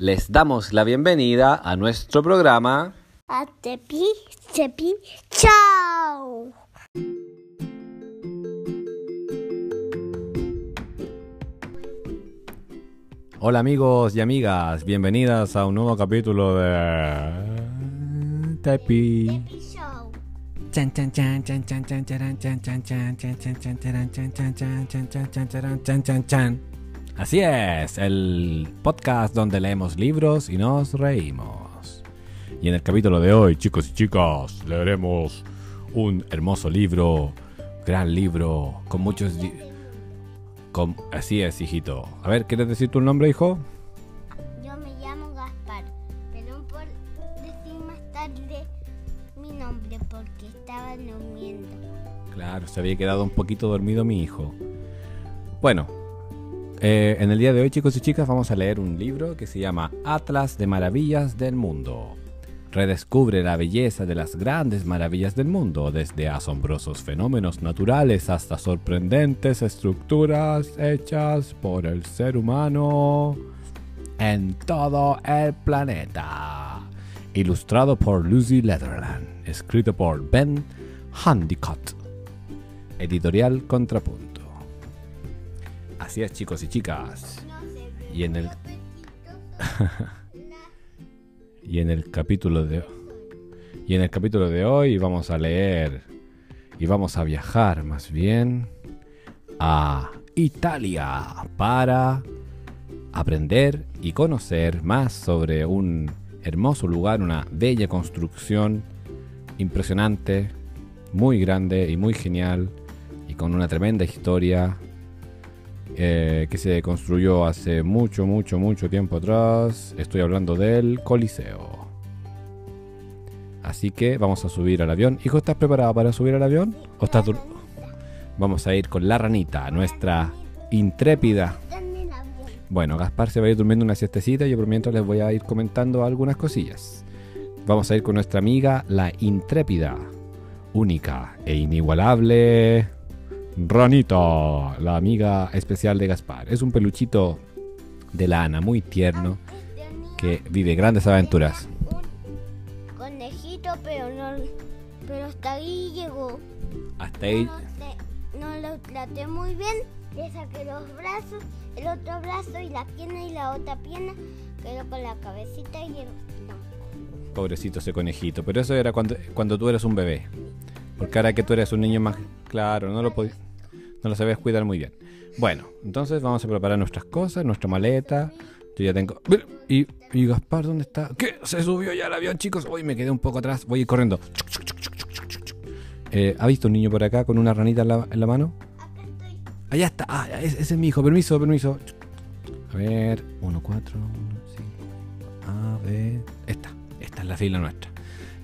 Les damos la bienvenida a nuestro programa. A Tepi, Tepi, chao. Hola amigos y amigas, bienvenidas a un nuevo capítulo de Tepi. Tepi Show. Así es, el podcast donde leemos libros y nos reímos. Y en el capítulo de hoy, chicos y chicas, leeremos un hermoso libro, gran libro, con muchos... Con... Así es, hijito. A ver, ¿quieres decir tu nombre, hijo? Yo me llamo Gaspar. Perdón por decir más tarde mi nombre porque estaba durmiendo. Claro, se había quedado un poquito dormido mi hijo. Bueno, eh, en el día de hoy, chicos y chicas, vamos a leer un libro que se llama Atlas de Maravillas del Mundo. Redescubre la belleza de las grandes maravillas del mundo, desde asombrosos fenómenos naturales hasta sorprendentes estructuras hechas por el ser humano en todo el planeta. Ilustrado por Lucy Letherland, escrito por Ben Handicott. Editorial Contrapunto. Así es, chicos y chicas. Y en el, y en el capítulo de y en el capítulo de hoy vamos a leer y vamos a viajar más bien a Italia para aprender y conocer más sobre un hermoso lugar, una bella construcción impresionante, muy grande y muy genial y con una tremenda historia eh, que se construyó hace mucho, mucho, mucho tiempo atrás. Estoy hablando del Coliseo. Así que vamos a subir al avión. Hijo, ¿estás preparado para subir al avión? ¿O estás Vamos a ir con la ranita, nuestra intrépida. Bueno, Gaspar se va a ir durmiendo una siestecita y yo por mientras les voy a ir comentando algunas cosillas. Vamos a ir con nuestra amiga, la intrépida, única e inigualable Ranita, la amiga especial de Gaspar. Es un peluchito de lana muy tierno que vive grandes aventuras. un conejito, pero no. Pero hasta ahí llegó. Hasta ahí, No, te- no lo traté muy bien. Le saqué los brazos, el otro brazo y la pierna y la otra pierna. Quedó con la cabecita y el. No. pobrecito ese conejito. Pero eso era cuando, cuando tú eras un bebé. Porque ahora que tú eres un niño más claro, no lo podías, no lo sabías cuidar muy bien. Bueno, entonces vamos a preparar nuestras cosas, nuestra maleta. Yo ya tengo. ¿Y, y Gaspar dónde está? ¿Qué? Se subió ya el avión, chicos. Hoy me quedé un poco atrás. Voy a ir corriendo. Eh, ¿Ha visto un niño por acá con una ranita en la, en la mano? Allá está. Ah, ese, ese es mi hijo. Permiso, permiso. A ver. 1, 4, 1, 5. A ver. Esta. Esta es la fila nuestra.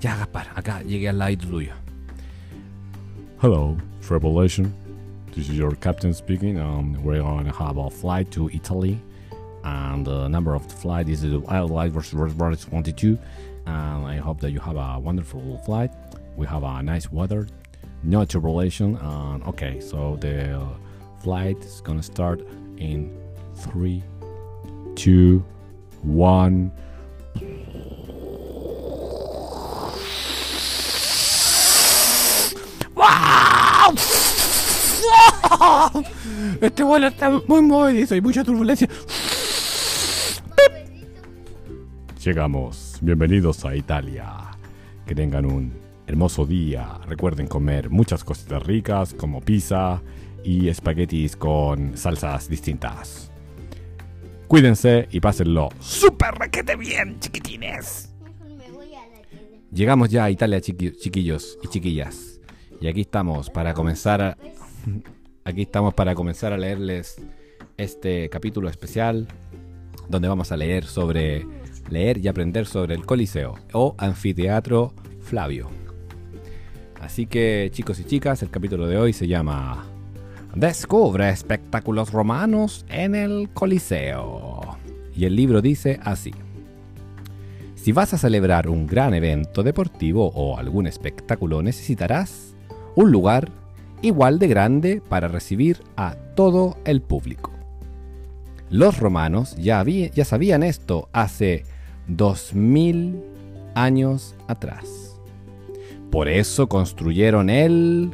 Ya, Gaspar. Acá llegué al ladito tuyo. Hello, Revelation. This is your captain speaking. Um, we're to have a flight to Italy. And the number of the flight is the Wildlife versus 22. And I hope that you have a wonderful flight. We have a nice weather, no tribulation. Um, okay, so the flight is gonna start in three, two, one. Este vuelo está muy movedizo y mucha turbulencia. Llegamos. Bienvenidos a Italia. Que tengan un hermoso día. Recuerden comer muchas cositas ricas como pizza y espaguetis con salsas distintas. Cuídense y pásenlo súper requete bien, chiquitines. Llegamos ya a Italia, chiqui- chiquillos y chiquillas. Y aquí estamos para comenzar aquí estamos para comenzar a leerles este capítulo especial donde vamos a leer sobre leer y aprender sobre el Coliseo o Anfiteatro Flavio. Así que, chicos y chicas, el capítulo de hoy se llama Descubre espectáculos romanos en el Coliseo. Y el libro dice así: Si vas a celebrar un gran evento deportivo o algún espectáculo, necesitarás un lugar igual de grande para recibir a todo el público. Los romanos ya, había- ya sabían esto hace 2000 años atrás. Por eso construyeron el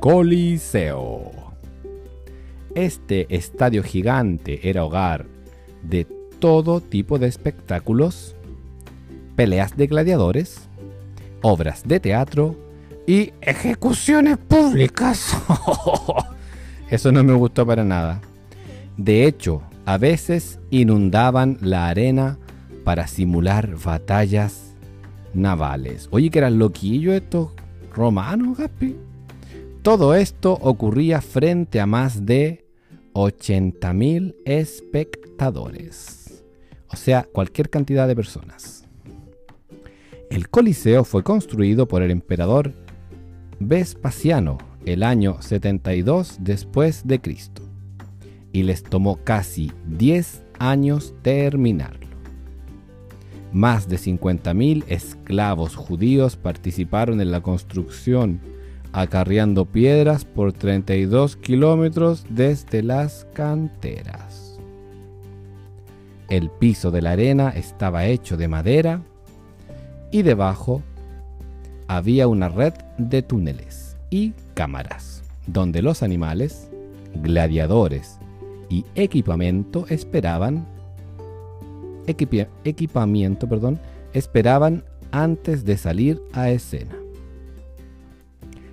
Coliseo. Este estadio gigante era hogar de todo tipo de espectáculos, peleas de gladiadores, obras de teatro y ejecuciones públicas. Eso no me gustó para nada. De hecho, a veces inundaban la arena para simular batallas navales. Oye, que eran loquillos estos romanos, Gaspi. Todo esto ocurría frente a más de 80.000 espectadores. O sea, cualquier cantidad de personas. El Coliseo fue construido por el emperador Vespasiano el año 72 después de Cristo y les tomó casi 10 años terminarlo. Más de 50.000 esclavos judíos participaron en la construcción, acarreando piedras por 32 kilómetros desde las canteras. El piso de la arena estaba hecho de madera y debajo había una red de túneles y cámaras, donde los animales, gladiadores y equipamiento esperaban equipamiento, perdón, esperaban antes de salir a escena.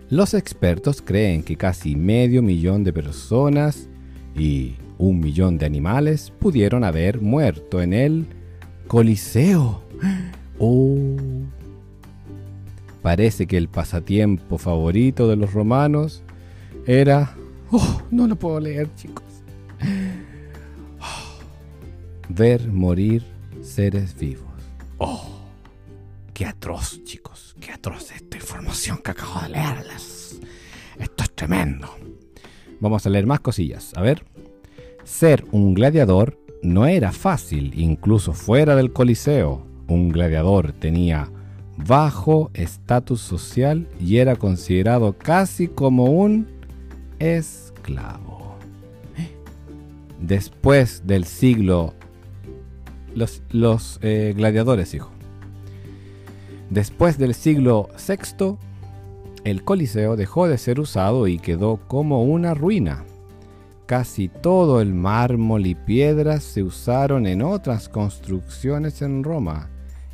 Los expertos creen que casi medio millón de personas y un millón de animales pudieron haber muerto en el Coliseo. Oh. Parece que el pasatiempo favorito de los romanos era... Oh, no lo puedo leer, chicos. Ver morir seres vivos. Oh, qué atroz, chicos. Qué atroz esta información que acabo de leerles. Esto es tremendo. Vamos a leer más cosillas. A ver. Ser un gladiador no era fácil, incluso fuera del Coliseo. Un gladiador tenía bajo estatus social y era considerado casi como un esclavo. Después del siglo... Los, eh, gladiadores, hijo. Después del siglo VI, el Coliseo dejó de ser usado y quedó como una ruina. Casi todo el mármol y piedras se usaron en otras construcciones en Roma,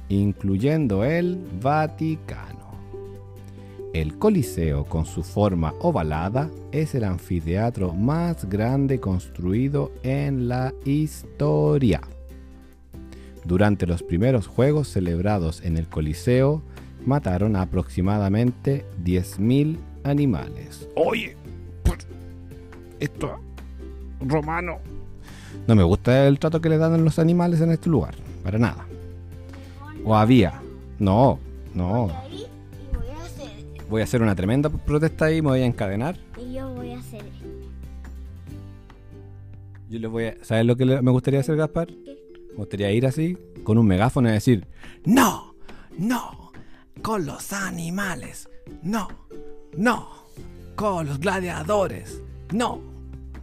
incluyendo el Vaticano. El Coliseo, con su forma ovalada, es el anfiteatro más grande construido en la historia. Durante los primeros juegos celebrados en el Coliseo, mataron a aproximadamente 10.000 animales. Oye, pues, esto romano. No me gusta el trato que le dan a los animales en este lugar, para nada. O había. No, no. Voy a hacer. Una tremenda protesta ahí, me voy a encadenar. Y yo voy a hacer. Yo le voy a. ¿Sabes lo que me gustaría hacer, Gaspar? Me gustaría ir así, con un megáfono y decir: ¡No! ¡No! ¡Con los animales! ¡No! ¡No! ¡Con los gladiadores! ¡No!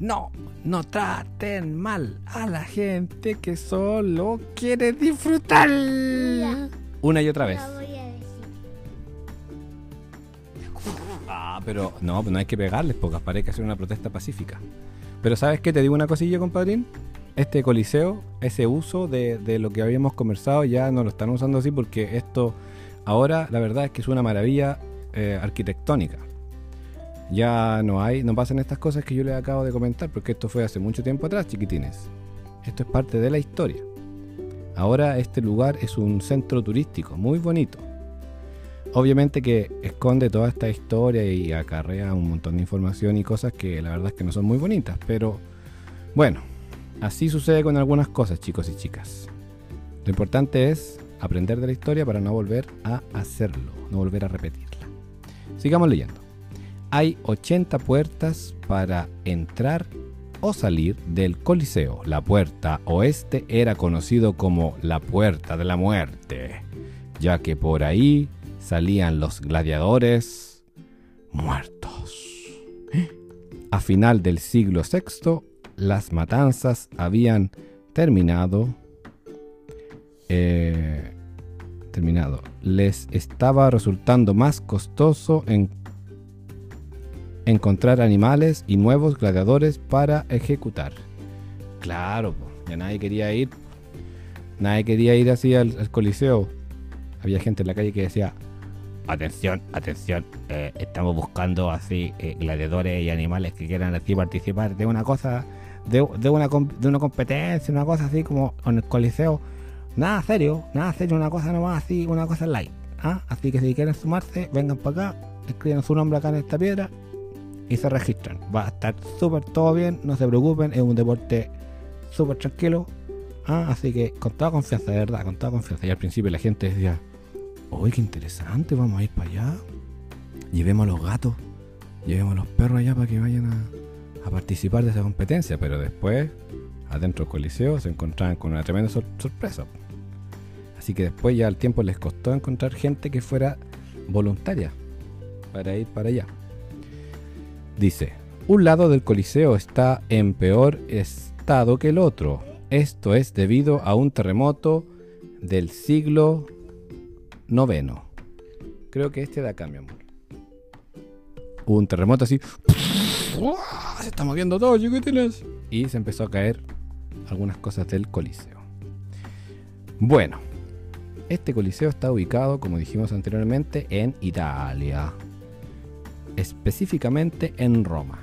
¡No! No traten mal a la gente que solo quiere disfrutar. Mira, Una y otra vez. la voy a decir. Ah, pero no, no hay que pegarles, porque hay que hacer una protesta pacífica. Pero ¿sabes qué? Te digo una cosilla, compadrín. Este coliseo, ese uso de, de lo que habíamos conversado, ya no lo están usando así porque esto ahora la verdad es que es una maravilla eh, arquitectónica. Ya no hay, no pasan estas cosas que yo les acabo de comentar, porque esto fue hace mucho tiempo atrás, chiquitines. Esto es parte de la historia. Ahora este lugar es un centro turístico muy bonito. Obviamente que esconde toda esta historia y acarrea un montón de información y cosas que la verdad es que no son muy bonitas, pero bueno, así sucede con algunas cosas, chicos y chicas. Lo importante es aprender de la historia para no volver a hacerlo, no volver a repetirla. Sigamos leyendo. Hay 80 puertas para entrar o salir del Coliseo. La puerta oeste era conocido como la puerta de la muerte, ya que por ahí salían los gladiadores muertos. A final del siglo VI, las matanzas habían terminado, eh, terminado, les estaba resultando más costoso en encontrar animales y nuevos gladiadores para ejecutar. Claro, ya nadie quería ir, nadie quería ir así al, coliseo. Había gente en la calle que decía, atención, atención, eh, estamos buscando así eh, gladiadores y animales que quieran así participar de una cosa, de, una, de una competencia, una cosa así como en el coliseo. Nada serio, nada serio, una cosa nomás así, una cosa light. ¿ah? Así que si quieren sumarse, vengan para acá, escriban su nombre acá en esta piedra y se registran. Va a estar súper todo bien, no se preocupen, es un deporte súper tranquilo. ¿ah? Así que con toda confianza, de verdad, con toda confianza. Y al principio la gente decía, uy, qué interesante, vamos a ir para allá. Llevemos a los gatos, llevemos a los perros allá para que vayan a, participar de esa competencia. Pero después, adentro del coliseo, se encontraban con una tremenda sorpresa. Así que después ya al tiempo les costó encontrar gente que fuera voluntaria para ir para allá. Dice, un lado del Coliseo está en peor estado que el otro. Esto es debido a un terremoto del siglo IX. Creo que este da cambio, amor. un terremoto así. Se está moviendo todo, chiquitines. Y se empezó a caer algunas cosas del Coliseo. Bueno, este Coliseo está ubicado, como dijimos anteriormente, en Italia específicamente en Roma.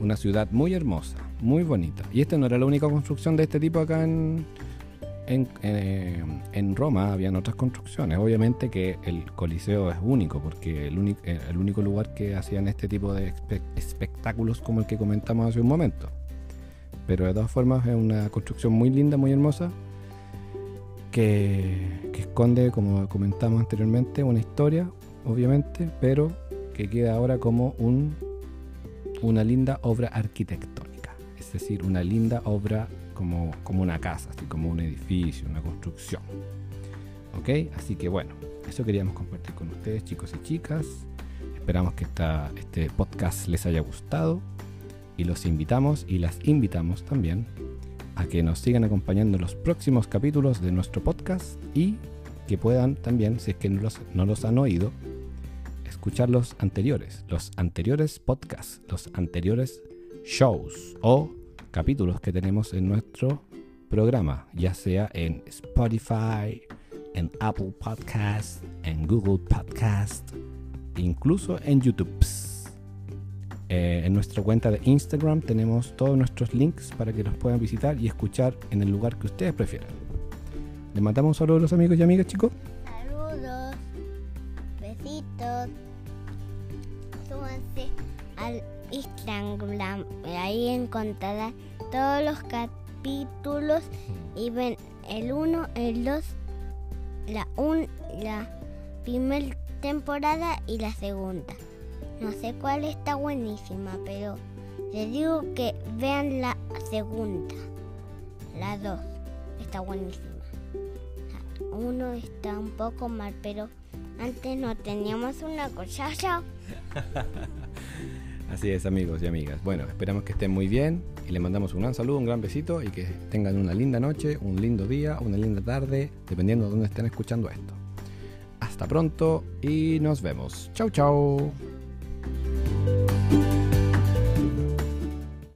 Una ciudad muy hermosa, muy bonita. Y esta no era la única construcción de este tipo acá en, en, eh, Roma, habían otras construcciones. Obviamente que el Coliseo es único, porque el, eh, el único lugar que hacían este tipo de espectáculos como el que comentamos hace un momento. Pero de todas formas es una construcción muy linda, muy hermosa, que, que esconde, como comentamos anteriormente, una historia, obviamente, pero que queda ahora como un, una linda obra arquitectónica, es decir, una linda obra como, como una casa, así como un edificio, una construcción. ¿Ok? Así que bueno, eso queríamos compartir con ustedes, chicos y chicas. Esperamos que esta, este podcast les haya gustado y los invitamos y las invitamos también a que nos sigan acompañando en los próximos capítulos de nuestro podcast y que puedan también, si es que no los, no los han oído, escuchar los anteriores, los anteriores podcasts, los anteriores shows o capítulos que tenemos en nuestro programa, ya sea en Spotify, en Apple Podcast, en Google Podcast, incluso en YouTube. Eh, en nuestra cuenta de Instagram tenemos todos nuestros links para que los puedan visitar y escuchar en el lugar que ustedes prefieran. Les mandamos un saludo a los amigos y amigas, chicos. Besitos al Instagram. Ahí encontrarán todos los capítulos y ven el 1, el 2, la, un, la primera temporada y la segunda. No sé cuál está buenísima, pero les digo que vean la segunda. La 2 está buenísima. La 1 está un poco mal, pero antes no teníamos una cosa. Así es, amigos y amigas. Bueno, esperamos que estén muy bien y les mandamos un gran saludo, un gran besito y que tengan una linda noche, un lindo día, una linda tarde, dependiendo de dónde estén escuchando esto. Hasta pronto y nos vemos. Chau, chau.